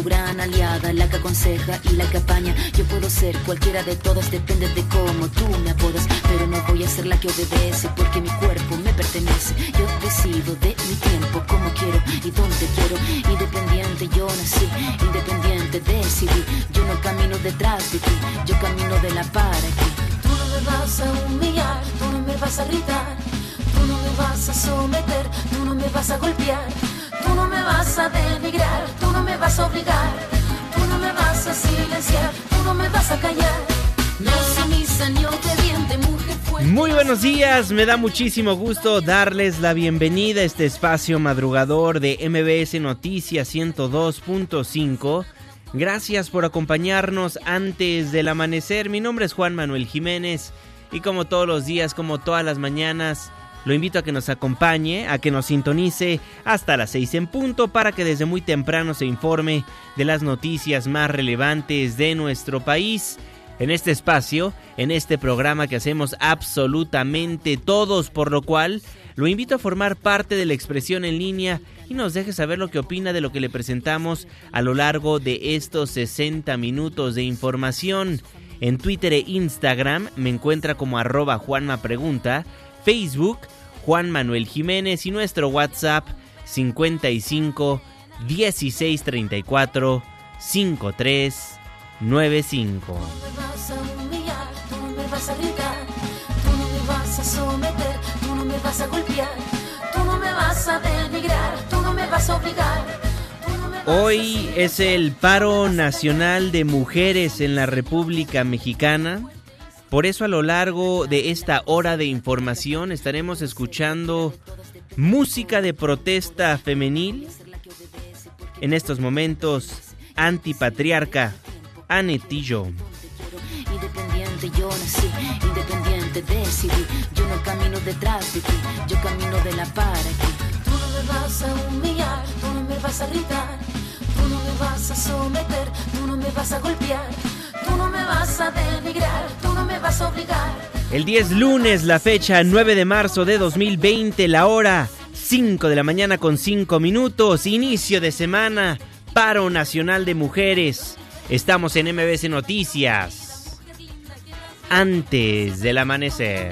Tu gran aliada, la que aconseja y la que apaña. Yo puedo ser cualquiera de todas, depende de cómo tú me apodas. Pero no voy a ser la que obedece porque mi cuerpo me pertenece. Yo decido de mi tiempo, como quiero y dónde quiero. Independiente yo nací, independiente decidí. Yo no camino detrás de ti, yo camino de la para aquí. Tú no me vas a humillar, tú no me vas a gritar. Tú no me vas a someter, tú no me vas a golpear. Tú no me vas a denigrar, tú no me vas a obligar, tú no me vas a silenciar, tú no me vas a callar. Muy buenos días, me da muchísimo gusto darles la bienvenida a este espacio madrugador de MBS Noticias 102.5. Gracias por acompañarnos antes del amanecer. Mi nombre es Juan Manuel Jiménez y como todos los días, como todas las mañanas, lo invito a que nos acompañe, a que nos sintonice hasta las 6 en punto para que desde muy temprano se informe de las noticias más relevantes de nuestro país. En este espacio, en este programa que hacemos absolutamente todos, por lo cual lo invito a formar parte de la expresión en línea y nos deje saber lo que opina de lo que le presentamos a lo largo de estos 60 minutos de información. En Twitter e Instagram me encuentra como arroba Juanma Pregunta Facebook Juan Manuel Jiménez y nuestro WhatsApp 55 16 34 53 95. Tú no me vas a humillar, tú no me vas a gritar, tú no me vas a someter, tú no me vas a golpear, tú no me vas a denigrar, tú no me vas a obligar. Hoy es el paro nacional de mujeres en la República Mexicana. Por eso a lo largo de esta hora de información estaremos escuchando música de protesta femenil. En estos momentos, antipatriarca, Anetillo. Independiente yo nací, independiente decidí. Yo no camino detrás de ti, yo camino de la aquí. Tú no me vas a humillar, tú no me vas a gritar, tú no me vas a someter, tú no me vas a golpear, tú no me vas a denigrar, tú no me vas a obligar. El 10 lunes, la fecha 9 de marzo de 2020, la hora 5 de la mañana con 5 minutos, inicio de semana, paro nacional de mujeres. Estamos en MBC Noticias. Antes del amanecer.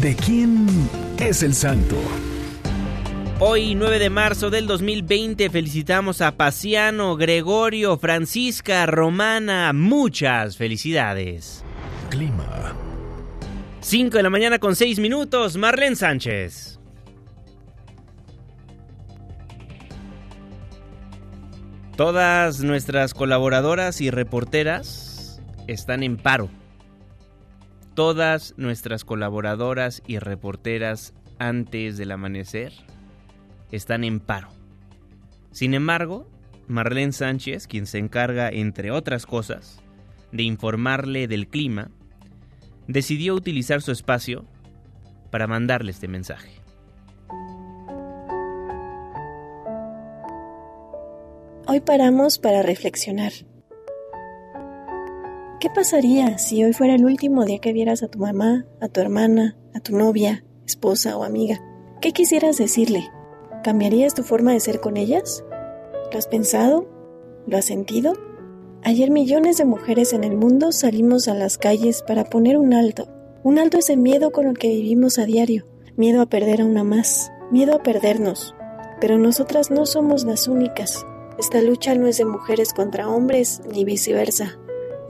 ¿De quién es el santo? Hoy, 9 de marzo del 2020, felicitamos a Paciano, Gregorio, Francisca, Romana. Muchas felicidades. Clima. 5 de la mañana con 6 minutos, Marlene Sánchez. Todas nuestras colaboradoras y reporteras están en paro. Todas nuestras colaboradoras y reporteras antes del amanecer están en paro. Sin embargo, Marlene Sánchez, quien se encarga, entre otras cosas, de informarle del clima, decidió utilizar su espacio para mandarle este mensaje. Hoy paramos para reflexionar. ¿Qué pasaría si hoy fuera el último día que vieras a tu mamá, a tu hermana, a tu novia, esposa o amiga? ¿Qué quisieras decirle? ¿Cambiarías tu forma de ser con ellas? ¿Lo has pensado? ¿Lo has sentido? Ayer millones de mujeres en el mundo salimos a las calles para poner un alto. Un alto a ese miedo con el que vivimos a diario. Miedo a perder a una más. Miedo a perdernos. Pero nosotras no somos las únicas. Esta lucha no es de mujeres contra hombres ni viceversa.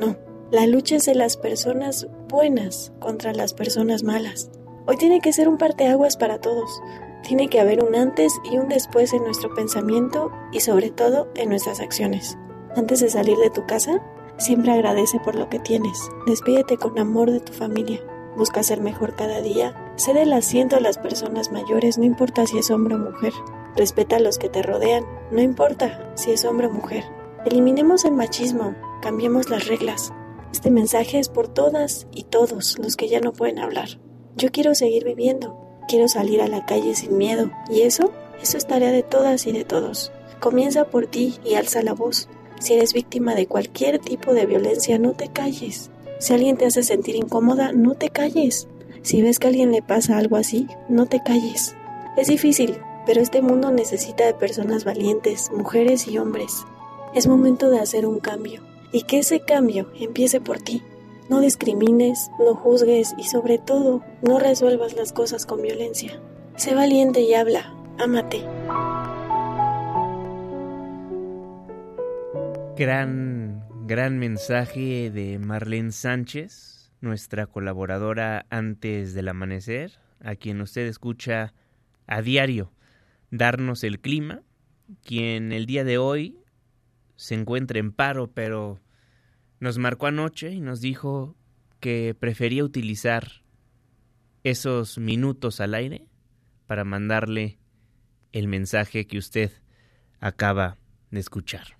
No, la lucha es de las personas buenas contra las personas malas. Hoy tiene que ser un parteaguas para todos. Tiene que haber un antes y un después en nuestro pensamiento y sobre todo en nuestras acciones. Antes de salir de tu casa, siempre agradece por lo que tienes. Despídete con amor de tu familia. Busca ser mejor cada día. Sé el asiento a las personas mayores, no importa si es hombre o mujer. Respeta a los que te rodean, no importa si es hombre o mujer. Eliminemos el machismo, cambiemos las reglas. Este mensaje es por todas y todos los que ya no pueden hablar. Yo quiero seguir viviendo, quiero salir a la calle sin miedo, y eso, eso es tarea de todas y de todos. Comienza por ti y alza la voz. Si eres víctima de cualquier tipo de violencia, no te calles. Si alguien te hace sentir incómoda, no te calles. Si ves que a alguien le pasa algo así, no te calles. Es difícil, pero este mundo necesita de personas valientes, mujeres y hombres. Es momento de hacer un cambio y que ese cambio empiece por ti. No discrimines, no juzgues y sobre todo no resuelvas las cosas con violencia. Sé valiente y habla, ámate. Gran, gran mensaje de Marlene Sánchez, nuestra colaboradora antes del amanecer, a quien usted escucha a diario darnos el clima, quien el día de hoy se encuentra en paro, pero nos marcó anoche y nos dijo que prefería utilizar esos minutos al aire para mandarle el mensaje que usted acaba de escuchar.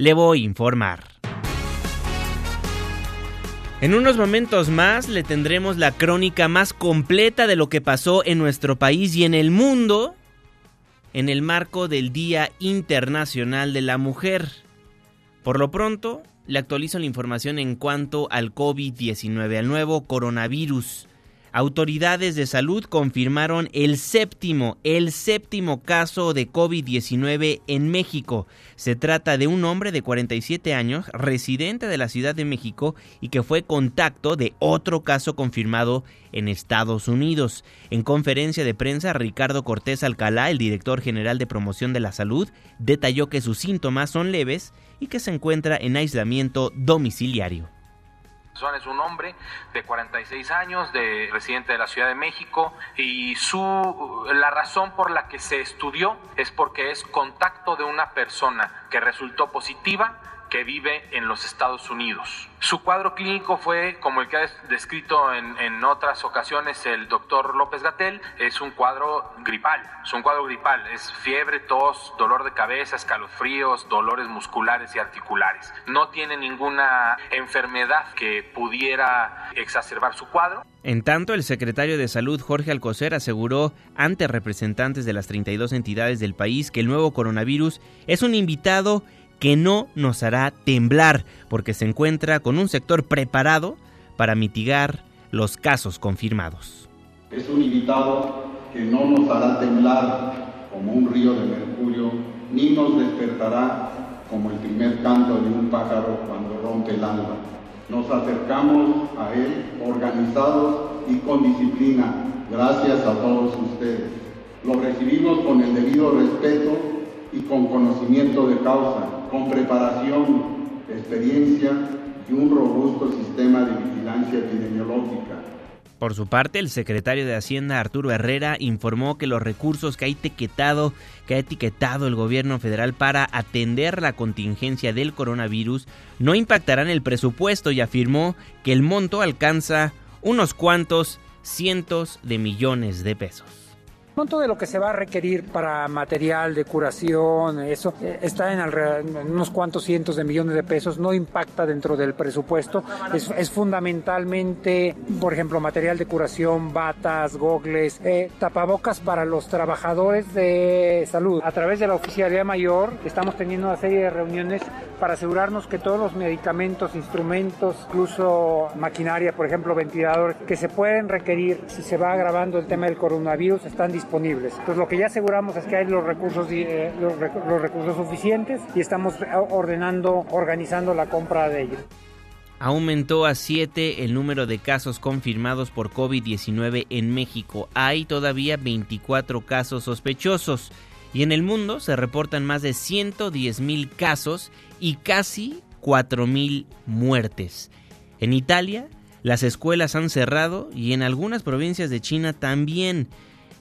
le voy a informar. En unos momentos más le tendremos la crónica más completa de lo que pasó en nuestro país y en el mundo en el marco del Día Internacional de la Mujer. Por lo pronto, le actualizo la información en cuanto al COVID-19, al nuevo coronavirus. Autoridades de salud confirmaron el séptimo, el séptimo caso de COVID-19 en México. Se trata de un hombre de 47 años, residente de la Ciudad de México y que fue contacto de otro caso confirmado en Estados Unidos. En conferencia de prensa, Ricardo Cortés Alcalá, el director general de promoción de la salud, detalló que sus síntomas son leves y que se encuentra en aislamiento domiciliario es un hombre de 46 años, de residente de la Ciudad de México, y su la razón por la que se estudió es porque es contacto de una persona que resultó positiva que vive en los Estados Unidos. Su cuadro clínico fue, como el que ha descrito en, otras ocasiones el doctor López Gatel, es un cuadro gripal, es un cuadro gripal, es fiebre, tos, dolor de cabeza, escalofríos, dolores musculares y articulares. No tiene ninguna enfermedad que pudiera exacerbar su cuadro. En tanto, el secretario de Salud Jorge Alcocer aseguró ante representantes de las 32 entidades del país que el nuevo coronavirus es un invitado que no nos hará temblar, porque se encuentra con un sector preparado para mitigar los casos confirmados. Es un invitado que no nos hará temblar como un río de mercurio, ni nos despertará como el primer canto de un pájaro cuando rompe el alba. Nos acercamos a él organizados y con disciplina, gracias a todos ustedes. Lo recibimos con el debido respeto y con conocimiento de causa, con preparación, experiencia y un robusto sistema de vigilancia epidemiológica. Por su parte, el secretario de Hacienda Arturo Herrera informó que los recursos que ha etiquetado, que ha etiquetado el gobierno federal para atender la contingencia del coronavirus no impactarán el presupuesto y afirmó que el monto alcanza unos cuantos cientos de millones de pesos monto de lo que se va a requerir para material de curación, eso eh, está en, unos cuantos cientos de millones de pesos, no impacta dentro del presupuesto. Es, fundamentalmente, por ejemplo, material de curación, batas, gogles, eh, tapabocas para los trabajadores de salud. A través de la Oficialía Mayor estamos teniendo una serie de reuniones para asegurarnos que todos los medicamentos, instrumentos, incluso maquinaria, por ejemplo, ventiladores, que se pueden requerir si se va agravando el tema del coronavirus, están disponibles disponibles. Entonces lo que ya aseguramos es que hay los recursos, eh, los, recursos suficientes y estamos ordenando, organizando la compra de ellos. Aumentó a 7 el número de casos confirmados por COVID-19 en México. Hay todavía 24 casos sospechosos y en el mundo se reportan más de 110 mil casos y casi 4 mil muertes. En Italia, las escuelas han cerrado y en algunas provincias de China también.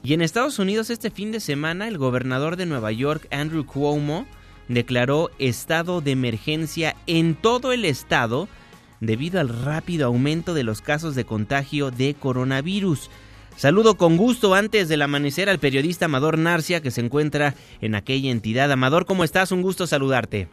Y en Estados Unidos este fin de semana el gobernador de Nueva York, Andrew Cuomo, declaró estado de emergencia en todo el estado debido al rápido aumento de los casos de contagio de coronavirus. Saludo con gusto antes del amanecer al periodista Amador Narcia que se encuentra en aquella entidad. Amador, ¿cómo estás? Un gusto saludarte.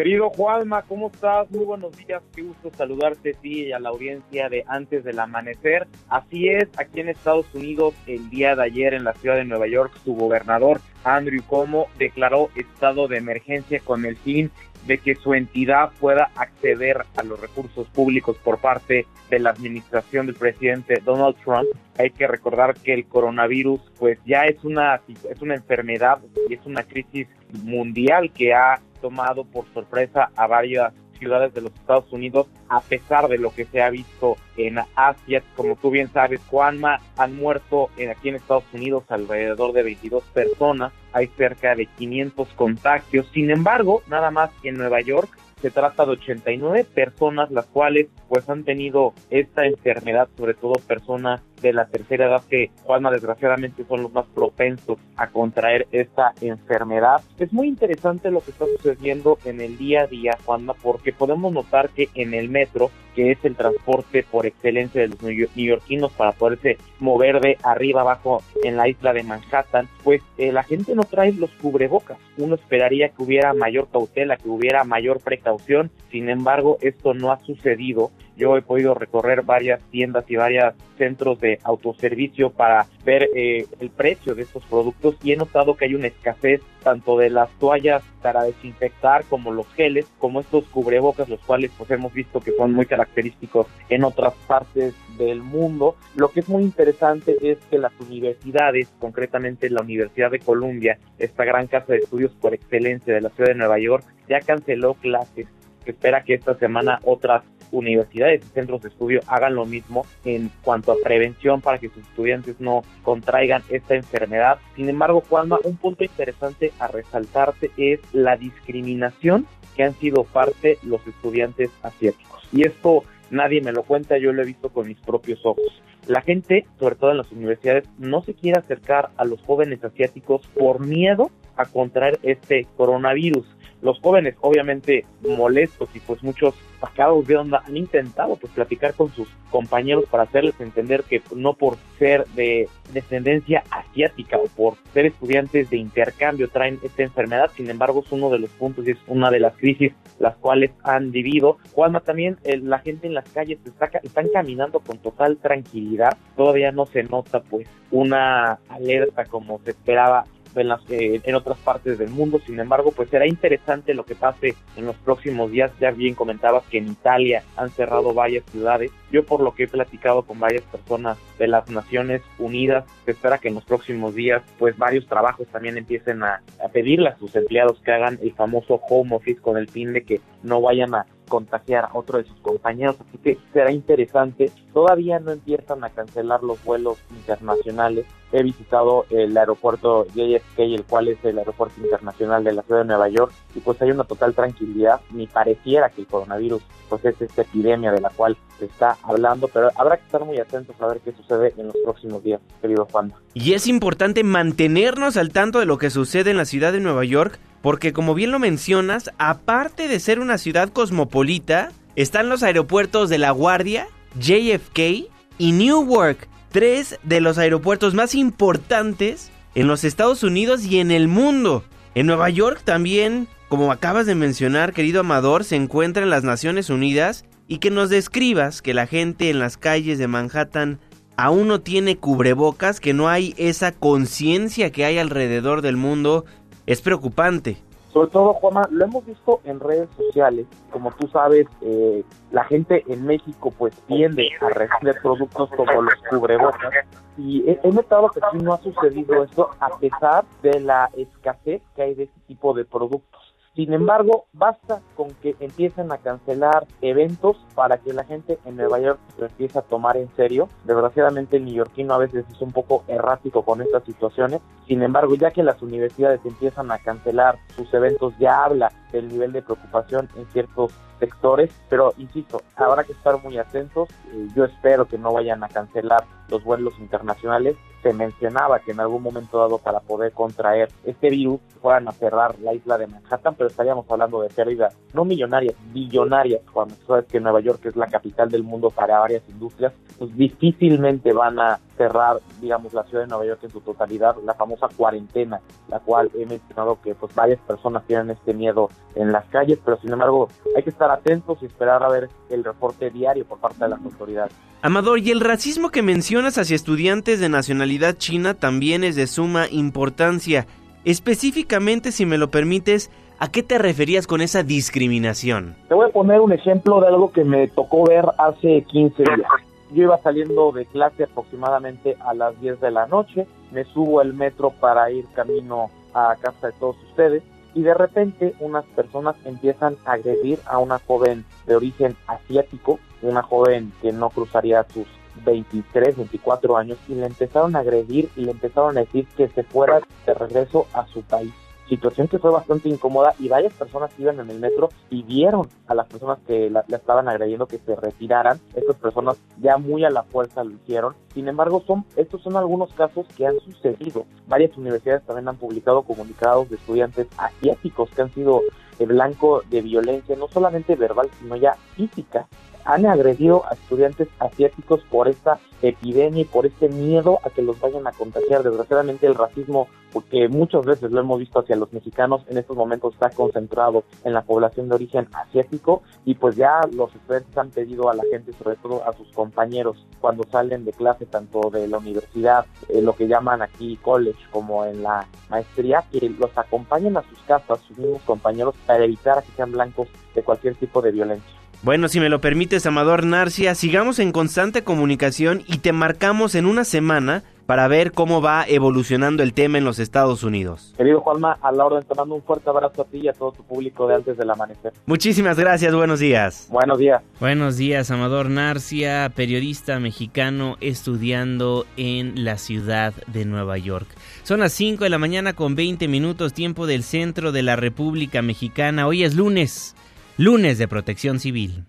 Querido Juanma, ¿cómo estás? Muy buenos días, qué gusto saludarte sí y a la audiencia de Antes del Amanecer. Así es, aquí en Estados Unidos el día de ayer en la ciudad de Nueva York su gobernador Andrew Cuomo declaró estado de emergencia con el fin de que su entidad pueda acceder a los recursos públicos por parte de la administración del presidente Donald Trump. Hay que recordar que el coronavirus pues ya es una es una enfermedad y es una crisis mundial que ha tomado por sorpresa a varias ciudades de los Estados Unidos, a pesar de lo que se ha visto en Asia. Como tú bien sabes, Juanma, han muerto en, aquí en Estados Unidos alrededor de 22 personas, hay cerca de 500 contagios. Sin embargo, nada más en Nueva York se trata de 89 personas las cuales pues han tenido esta enfermedad, sobre todo personas de la tercera edad que Juanma desgraciadamente son los más propensos a contraer esta enfermedad. Es muy interesante lo que está sucediendo en el día a día, Juanma, porque podemos notar que en el metro, que es el transporte por excelencia de los neoyorquinos para poderse mover de arriba abajo en la isla de Manhattan, pues eh, la gente no trae los cubrebocas. Uno esperaría que hubiera mayor cautela, que hubiera mayor precaución, sin embargo esto no ha sucedido yo he podido recorrer varias tiendas y varios centros de autoservicio para ver eh, el precio de estos productos y he notado que hay una escasez tanto de las toallas para desinfectar como los geles, como estos cubrebocas, los cuales pues hemos visto que son muy característicos en otras partes del mundo. Lo que es muy interesante es que las universidades, concretamente la Universidad de Columbia, esta gran casa de estudios por excelencia de la ciudad de Nueva York, ya canceló clases espera que esta semana otras universidades y centros de estudio hagan lo mismo en cuanto a prevención para que sus estudiantes no contraigan esta enfermedad. Sin embargo, Juanma, un punto interesante a resaltarte es la discriminación que han sido parte los estudiantes asiáticos. Y esto nadie me lo cuenta, yo lo he visto con mis propios ojos. La gente, sobre todo en las universidades, no se quiere acercar a los jóvenes asiáticos por miedo a contraer este coronavirus los jóvenes obviamente molestos y pues muchos sacados de onda han intentado pues platicar con sus compañeros para hacerles entender que no por ser de descendencia asiática o por ser estudiantes de intercambio traen esta enfermedad, sin embargo es uno de los puntos y es una de las crisis las cuales han vivido. Juanma, también la gente en las calles está, están caminando con total tranquilidad, todavía no se nota pues una alerta como se esperaba en, las, eh, otras partes del mundo. Sin embargo, pues será interesante lo que pase en los próximos días. Ya bien comentabas que en Italia han cerrado varias ciudades. Yo por lo que he platicado con varias personas de las Naciones Unidas, se espera que en los próximos días pues varios trabajos también empiecen a, a pedirle a sus empleados que hagan el famoso home office con el fin de que no vayan a contagiar a otro de sus compañeros, así que será interesante. Todavía no empiezan a cancelar los vuelos internacionales. He visitado el aeropuerto JFK, el cual es el aeropuerto internacional de la ciudad de Nueva York, y pues hay una total tranquilidad. Ni pareciera que el coronavirus pues es esta epidemia de la cual se está hablando, pero habrá que estar muy atentos a ver qué sucede en los próximos días, querido Juan. Y es importante mantenernos al tanto de lo que sucede en la ciudad de Nueva York, porque como bien lo mencionas, aparte de ser una ciudad cosmopolita, están los aeropuertos de La Guardia, JFK y Newark, tres de los aeropuertos más importantes en los Estados Unidos y en el mundo. En Nueva York también, como acabas de mencionar, querido Amador, se encuentran las Naciones Unidas y que nos describas que la gente en las calles de Manhattan aún no tiene cubrebocas, que no hay esa conciencia que hay alrededor del mundo es preocupante. Sobre todo, Juanma, lo hemos visto en redes sociales. Como tú sabes, eh, la gente en México pues tiende a recibir productos como los cubrebocas. Y he, he notado que aquí no ha sucedido esto a pesar de la escasez que hay de este tipo de productos. Sin embargo, basta con que empiecen a cancelar eventos para que la gente en Nueva York lo empiece a tomar en serio. Desgraciadamente el neoyorquino a veces es un poco errático con estas situaciones. Sin embargo, ya que las universidades empiezan a cancelar sus eventos, ya habla del nivel de preocupación en ciertos sectores, pero insisto, habrá que estar muy atentos. Eh, yo espero que no vayan a cancelar los vuelos internacionales. Se mencionaba que en algún momento dado para poder contraer este virus fueran a cerrar la isla de Manhattan, pero estaríamos hablando de pérdidas no millonarias, billonarias, cuando sabes que Nueva York es la capital del mundo para varias industrias, pues difícilmente van a cerrar, digamos, la ciudad de Nueva York en su totalidad, la famosa cuarentena, la cual he mencionado que pues varias personas tienen este miedo en las calles, pero sin embargo hay que estar atentos y esperar a ver el reporte diario por parte de las autoridades. Amador, y el racismo que mencionas hacia estudiantes de nacionalidad china también es de suma importancia. Específicamente, si me lo permites, ¿a qué te referías con esa discriminación? Te voy a poner un ejemplo de algo que me tocó ver hace 15 días. Yo iba saliendo de clase aproximadamente a las 10 de la noche, me subo al metro para ir camino a casa de todos ustedes y de repente unas personas empiezan a agredir a una joven de origen asiático, una joven que no cruzaría sus 23, 24 años y le empezaron a agredir y le empezaron a decir que se fuera de regreso a su país. Situación que fue bastante incómoda y varias personas iban en el metro pidieron a las personas que la estaban agrediendo que se retiraran. Estas personas ya muy a la fuerza lo hicieron. Sin embargo, son estos son algunos casos que han sucedido. Varias universidades también han publicado comunicados de estudiantes asiáticos que han sido el blanco de violencia, no solamente verbal, sino ya física han agredido a estudiantes asiáticos por esta epidemia y por este miedo a que los vayan a contagiar. Desgraciadamente el racismo, porque muchas veces lo hemos visto hacia los mexicanos, en estos momentos está concentrado en la población de origen asiático y pues ya los estudiantes han pedido a la gente, sobre todo a sus compañeros, cuando salen de clase tanto de la universidad, eh, lo que llaman aquí college como en la maestría, que los acompañen a sus casas, sus mismos compañeros, para evitar que sean blancos de cualquier tipo de violencia. Bueno, si me lo permites, Amador Narcia, sigamos en constante comunicación y te marcamos en una semana para ver cómo va evolucionando el tema en los Estados Unidos. Querido Juanma, a la orden te mando un fuerte abrazo a ti y a todo tu público de antes del amanecer. Muchísimas gracias, buenos días. Buenos días. Buenos días, Amador Narcia, periodista mexicano estudiando en la ciudad de Nueva York. Son las 5 de la mañana con 20 minutos tiempo del centro de la República Mexicana. Hoy es lunes. Lunes de Protección Civil.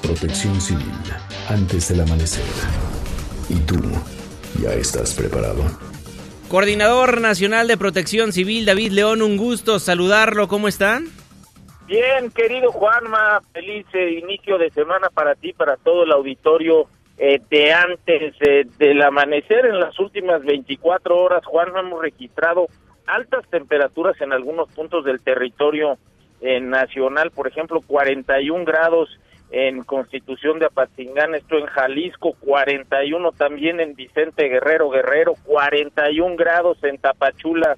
Protección Civil, antes del amanecer. ¿Y tú, ya estás preparado? Coordinador Nacional de Protección Civil, David León, un gusto saludarlo. ¿Cómo están? Bien, querido Juanma, feliz eh, inicio de semana para ti, para todo el auditorio eh, de antes eh, del amanecer. En las últimas 24 horas, Juanma, hemos registrado altas temperaturas en algunos puntos del territorio en Nacional, por ejemplo, 41 grados en Constitución de Apatzingán, esto en Jalisco, 41 también en Vicente Guerrero Guerrero, 41 grados en Tapachula,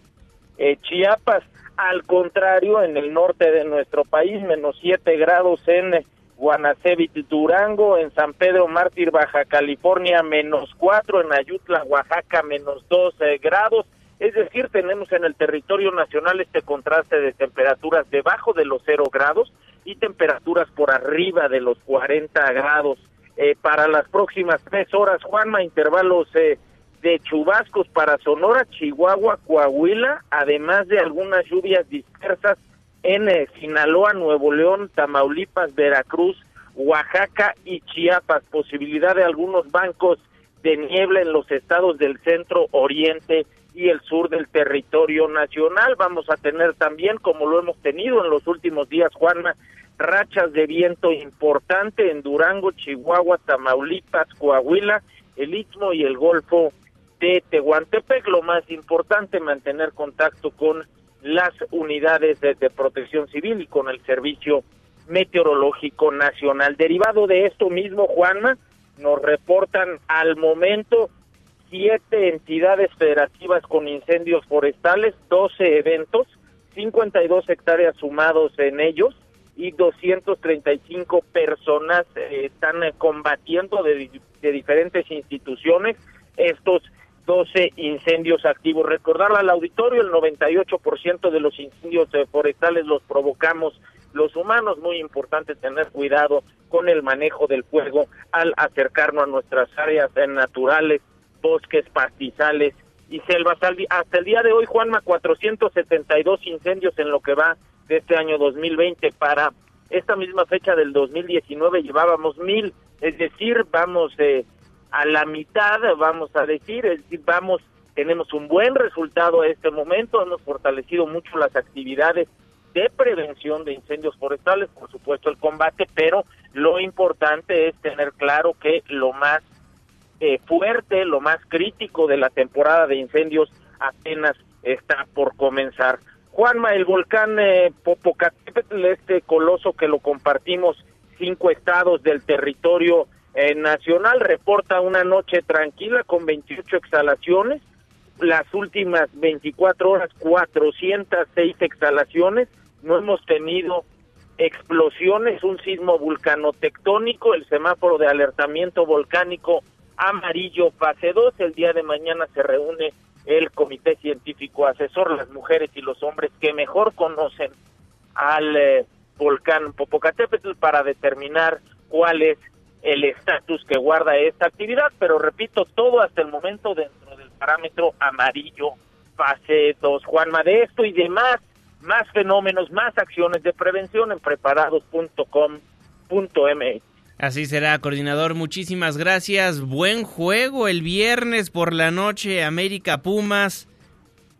eh, Chiapas, al contrario, en el norte de nuestro país, menos 7 grados en Guanacevit, Durango, en San Pedro Mártir, Baja California, menos 4, en Ayutla, Oaxaca, menos 2 grados, es decir, tenemos en el territorio nacional este contraste de temperaturas debajo de los 0 grados y temperaturas por arriba de los 40 grados. Eh, para las próximas tres horas, Juanma, intervalos eh, de chubascos para Sonora, Chihuahua, Coahuila, además de algunas lluvias dispersas en eh, Sinaloa, Nuevo León, Tamaulipas, Veracruz, Oaxaca y Chiapas. Posibilidad de algunos bancos de niebla en los estados del centro, oriente y el sur del territorio nacional. Vamos a tener también, como lo hemos tenido en los últimos días, Juanma, rachas de viento importante en Durango, Chihuahua, Tamaulipas, Coahuila, el Istmo y el Golfo de Tehuantepec. Lo más importante, mantener contacto con las unidades de, de protección civil y con el Servicio Meteorológico Nacional. Derivado de esto mismo, Juanma, nos reportan al momento siete entidades federativas con incendios forestales, 12 eventos, 52 hectáreas sumados en ellos y 235 personas eh, están eh, combatiendo de, de, diferentes instituciones. Estos 12 incendios activos. Recordarle al auditorio, el 98% de los incendios forestales los provocamos los humanos. Muy importante tener cuidado con el manejo del fuego al acercarnos a nuestras áreas naturales, bosques, pastizales y selvas. Hasta el día de hoy, Juanma, 472 incendios en lo que va de este año 2020 para esta misma fecha del 2019 llevábamos mil, es decir, vamos eh, a la mitad, vamos a decir, es decir, vamos, tenemos un buen resultado a este momento, hemos fortalecido mucho las actividades de prevención de incendios forestales, por supuesto el combate, pero lo importante es tener claro que lo más eh, fuerte, lo más crítico de la temporada de incendios apenas está por comenzar. Juanma, el volcán eh, Popocatépetl, este coloso que lo compartimos cinco estados del territorio eh, nacional, reporta una noche tranquila con 28 exhalaciones, las últimas 24 horas 406 exhalaciones, no hemos tenido explosiones, un sismo vulcanotectónico, el semáforo de alertamiento volcánico amarillo fase 2, el día de mañana se reúne el comité científico asesor, las mujeres y los hombres que mejor conocen al eh, volcán Popocatépetl para determinar cuál es el estatus que guarda esta actividad, pero repito, todo hasta el momento dentro del parámetro amarillo fase 2. Juanma, de esto y demás, más fenómenos, más acciones de prevención en preparados.com.mx. Así será, coordinador. Muchísimas gracias. Buen juego el viernes por la noche, América Pumas.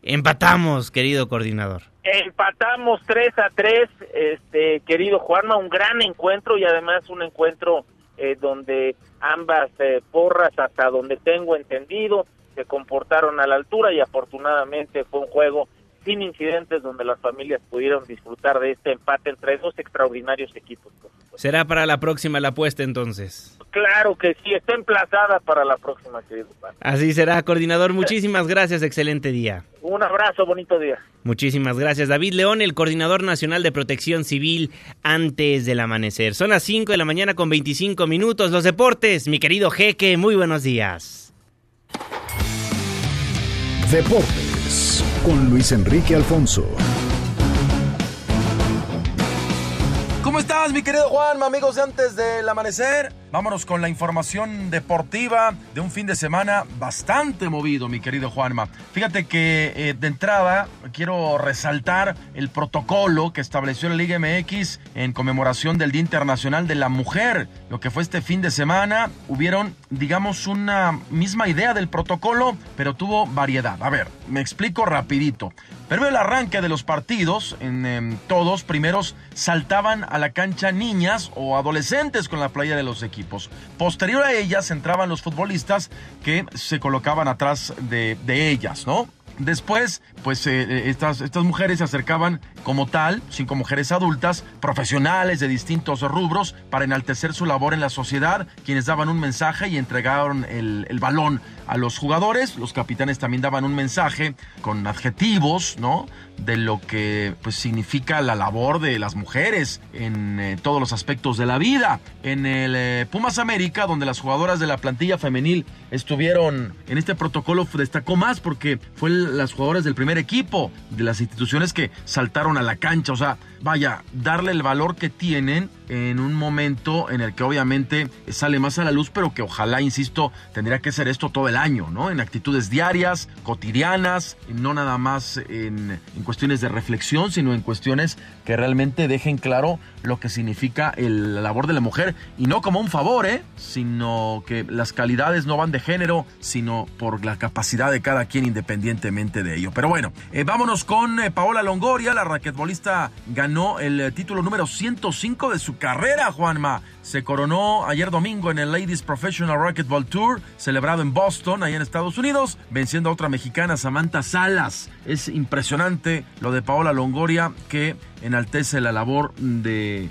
Empatamos, querido coordinador. Empatamos 3 a 3, este, querido Juanma, un gran encuentro y además un encuentro eh, donde ambas eh, porras, hasta donde tengo entendido, se comportaron a la altura y afortunadamente fue un juego sin incidentes donde las familias pudieron disfrutar de este empate entre dos extraordinarios equipos. Será para la próxima la apuesta entonces. Claro que sí, está emplazada para la próxima, querido Así será, coordinador. Muchísimas gracias, excelente día. Un abrazo, bonito día. Muchísimas gracias, David León, el coordinador nacional de protección civil antes del amanecer. Son las 5 de la mañana con 25 minutos. Los deportes, mi querido Jeque, muy buenos días. Deportes con Luis Enrique Alfonso. ¿Cómo estás, mi querido Juan, amigos de antes del amanecer? Vámonos con la información deportiva de un fin de semana bastante movido, mi querido Juanma. Fíjate que eh, de entrada quiero resaltar el protocolo que estableció la Liga MX en conmemoración del Día Internacional de la Mujer. Lo que fue este fin de semana, hubieron, digamos, una misma idea del protocolo, pero tuvo variedad. A ver, me explico rapidito. Pero el arranque de los partidos, en, en todos primeros saltaban a la cancha niñas o adolescentes con la playa de los equipos. Posterior a ellas entraban los futbolistas que se colocaban atrás de, de ellas, ¿no? Después, pues eh, estas, estas mujeres se acercaban como tal, cinco mujeres adultas, profesionales de distintos rubros, para enaltecer su labor en la sociedad, quienes daban un mensaje y entregaron el, el balón a los jugadores. Los capitanes también daban un mensaje con adjetivos, ¿no? De lo que pues significa la labor de las mujeres en eh, todos los aspectos de la vida. En el eh, Pumas América, donde las jugadoras de la plantilla femenil estuvieron en este protocolo, destacó más porque fue las jugadoras del primer equipo, de las instituciones que saltaron a la cancha. O sea, vaya, darle el valor que tienen en un momento en el que obviamente sale más a la luz, pero que ojalá, insisto, tendría que ser esto todo el año, ¿no? En actitudes diarias, cotidianas, no nada más en, en cuestiones de reflexión, sino en cuestiones que realmente dejen claro lo que significa el, la labor de la mujer y no como un favor, ¿eh? Sino que las calidades no van de género, sino por la capacidad de cada quien independientemente de ello. Pero bueno, eh, vámonos con eh, Paola Longoria, la raquetbolista ganó el eh, título número 105 de su carrera, Juanma. Se coronó ayer domingo en el Ladies Professional Racquetball Tour, celebrado en Boston, allá en Estados Unidos, venciendo a otra mexicana, Samantha Salas. Es impresionante lo de Paola Longoria, que enaltece la labor de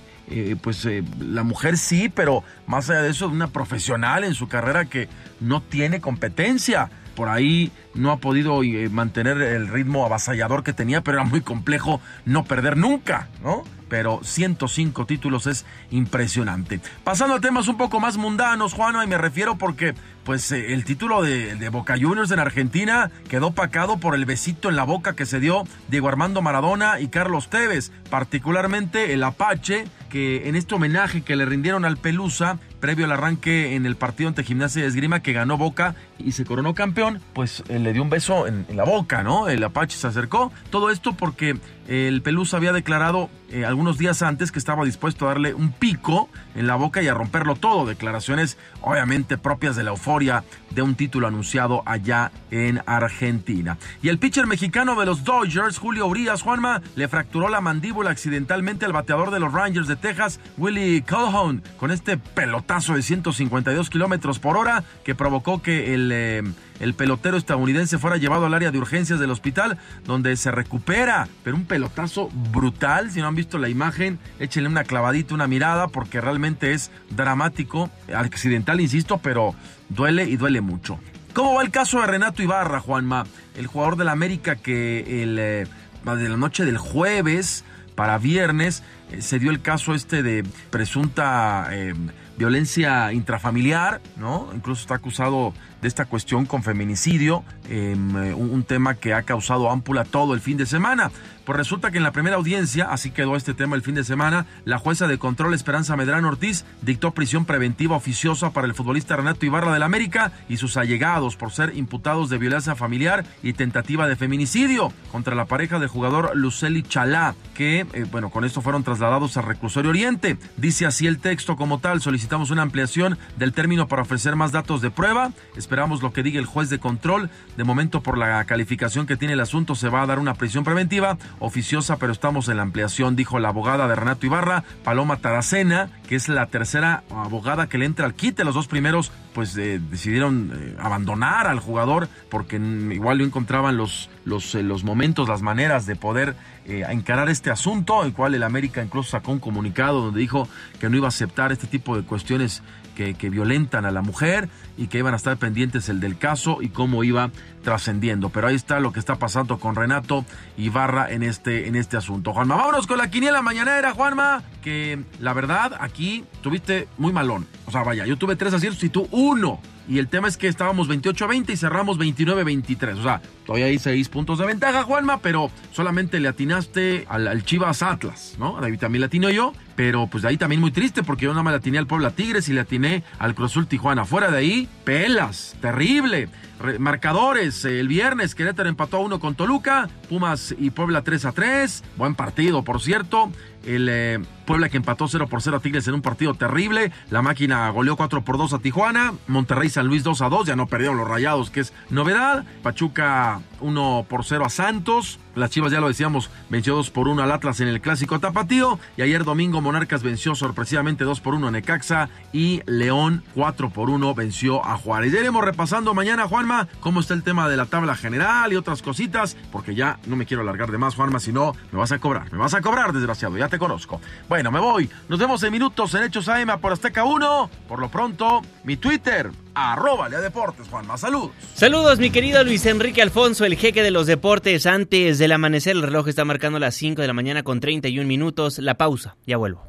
pues la mujer sí, pero más allá de eso, una profesional en su carrera que no tiene competencia. Por ahí no ha podido eh, mantener el ritmo avasallador que tenía, pero era muy complejo no perder nunca, ¿no? pero 105 títulos es impresionante. Pasando a temas un poco más mundanos, Juana, y me refiero porque pues eh, el título de, de, Boca Juniors en Argentina quedó pacado por el besito en la boca que se dio Diego Armando Maradona y Carlos Tevez, particularmente el Apache, que en este homenaje que le rindieron al Pelusa, previo al arranque en el partido ante Gimnasia de Esgrima que ganó Boca y se coronó campeón, pues eh, le dio un beso en, en, la boca, ¿no? El Apache se acercó. Todo esto porque el Pelusa había declarado eh, algunos días antes que estaba dispuesto a darle un pico en la boca y a romperlo todo. Declaraciones obviamente propias de la euforia de un título anunciado allá en Argentina. Y el pitcher mexicano de los Dodgers, Julio Urias Juanma, le fracturó la mandíbula accidentalmente al bateador de los Rangers de Texas, Willie Calhoun, con este pelotazo de 152 kilómetros por hora que provocó que el, eh, el pelotero estadounidense fuera llevado al área de urgencias del hospital, donde se recupera, pero un pelotazo brutal. Si no han visto la imagen, échenle una clavadita, una mirada, porque realmente es dramático, accidental, insisto, pero duele y duele mucho. ¿Cómo va el caso de Renato Ibarra, Juanma? El jugador del América que el, eh, de la noche del jueves para viernes eh, se dio el caso este de presunta eh, violencia intrafamiliar, ¿no? Incluso está acusado de esta cuestión con feminicidio, eh, un, un, tema que ha causado ámpula todo el fin de semana. Pues resulta que en la primera audiencia, así quedó este tema el fin de semana, la jueza de control Esperanza Medrano Ortiz dictó prisión preventiva oficiosa para el futbolista Renato Ibarra del América y sus allegados por ser imputados de violencia familiar y tentativa de feminicidio contra la pareja del jugador Luceli Chalá, que, eh, bueno, con esto fueron trasladados al reclusorio Oriente. Dice así el texto como tal, solicitamos una ampliación del término para ofrecer más datos de prueba. Esperamos lo que diga el juez de control. De momento, por la calificación que tiene el asunto, se va a dar una prisión preventiva oficiosa, pero estamos en la ampliación, dijo la abogada de Renato Ibarra, Paloma Taracena, que es la tercera abogada que le entra al quite. Los dos primeros, pues eh, decidieron eh, abandonar al jugador porque igual no encontraban los, los, eh, los momentos, las maneras de poder encarar este asunto, el cual el América incluso sacó un comunicado donde dijo que no iba a aceptar este tipo de cuestiones que, violentan a la mujer y que iban a estar pendientes el del caso y cómo iba trascendiendo. Pero ahí está lo que está pasando con Renato Ibarra en este, en este asunto. Juanma, vámonos con la quiniela mañanera, Juanma, que la verdad aquí tuviste muy malón. O sea, vaya, yo tuve tres aciertos y tú uno. Y el tema es que estábamos 28 a 20 y cerramos 29 a 23. O sea, todavía hay seis puntos de ventaja, Juanma, pero solamente le atinaste al, Chivas Atlas, ¿no? David también le atino yo, pero pues de ahí también muy triste porque yo nada más le atiné al Puebla Tigres y le atiné al Cruzul Tijuana. Fuera de ahí, pelas, terrible. Re marcadores, el viernes Querétaro empató a uno con Toluca, Pumas y Puebla 3 a 3. Buen partido, por cierto. El eh, Puebla que empató 0 por 0 a Tigres en un partido terrible. La máquina goleó 4 por 2 a Tijuana. Monterrey San Luis 2 a 2. Ya no perdieron los rayados, que es novedad. Pachuca 1 por 0 a Santos. Las Chivas, ya lo decíamos, venció 2 por 1 al Atlas en el clásico tapatío. Y ayer domingo Monarcas venció sorpresivamente 2 por 1 a Necaxa. Y León 4 por 1 venció a Juárez. Ya iremos repasando mañana, Juanma, cómo está el tema de la tabla general y otras cositas. Porque ya no me quiero alargar de más, Juanma, si no me vas a cobrar. Me vas a cobrar, desgraciado. Ya te conozco. Bueno, me voy. Nos vemos en minutos en Hechos AM por Azteca 1. Por lo pronto, mi Twitter, arroba Lea Deportes, Juanma. Saludos. Saludos, mi querido Luis Enrique Alfonso, el jeque de los deportes. Antes del amanecer, el reloj está marcando las 5 de la mañana con 31 minutos. La pausa. Ya vuelvo.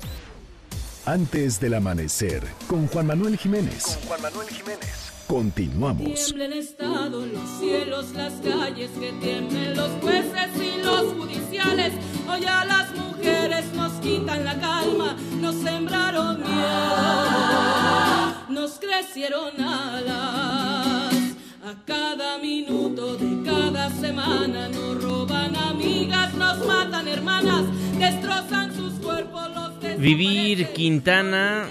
Antes del amanecer, con Juan Manuel Jiménez. Con Juan Manuel Jiménez. Continuamos. Tiemblen estado los cielos, las calles, que tiemblen los jueces y los judiciales. Hoy a las mujeres nos quitan la calma, nos sembraron miedo, nos crecieron alas. A cada minuto de cada semana nos roban amigas, nos matan hermanas, destrozan sus cuerpos. Los Vivir Quintana,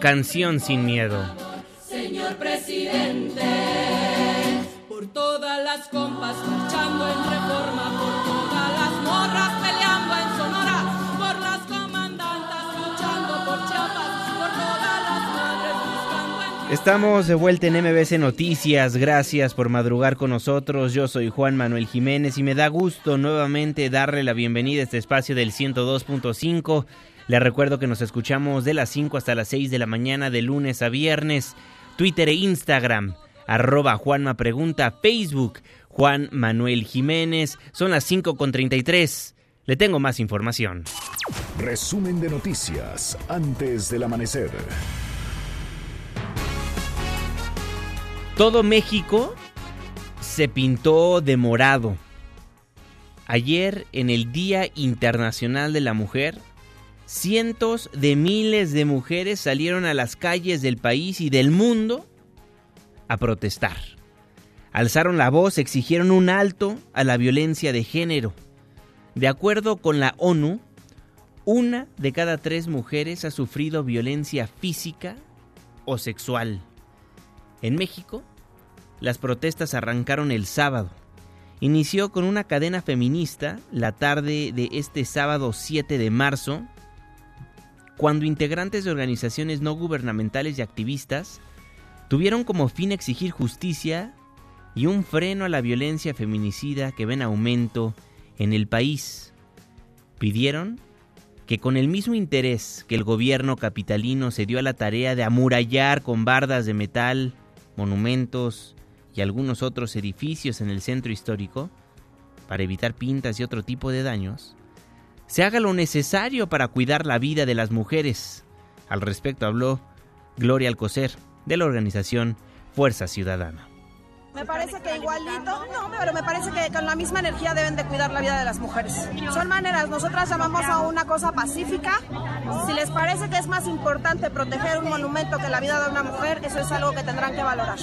canción sin miedo señor presidente. Por todas las compas marchando en reforma, por todas las morras Estamos de vuelta en MBC Noticias, gracias por madrugar con nosotros, yo soy Juan Manuel Jiménez y me da gusto nuevamente darle la bienvenida a este espacio del 102.5. Le recuerdo que nos escuchamos de las 5 hasta las 6 de la mañana de lunes a viernes. Twitter e Instagram, arroba Juanma Pregunta, Facebook, Juan Manuel Jiménez. Son las 5.33. Le tengo más información. Resumen de noticias antes del amanecer. Todo México se pintó de morado. Ayer, en el Día Internacional de la Mujer, cientos de miles de mujeres salieron a las calles del país y del mundo a protestar. Alzaron la voz, exigieron un alto a la violencia de género. De acuerdo con la ONU, una de cada tres mujeres ha sufrido violencia física o sexual. En México, las protestas arrancaron el sábado. Inició con una cadena feminista la tarde de este sábado 7 de marzo, cuando integrantes de organizaciones no gubernamentales y activistas tuvieron como fin exigir justicia y un freno a la violencia feminicida que ven aumento en el país. Pidieron que con el mismo interés que el gobierno capitalino se dio a la tarea de amurallar con bardas de metal, monumentos y algunos otros edificios en el centro histórico, para evitar pintas y otro tipo de daños, se haga lo necesario para cuidar la vida de las mujeres. Al respecto habló Gloria Alcocer, de la organización Fuerza Ciudadana. Me parece que igualito, no, pero me parece que con la misma energía deben de cuidar la vida de las mujeres. Son maneras, nosotras llamamos a una cosa pacífica. Si les parece que es más importante proteger un monumento que la vida de una mujer, eso es algo que tendrán que valorar.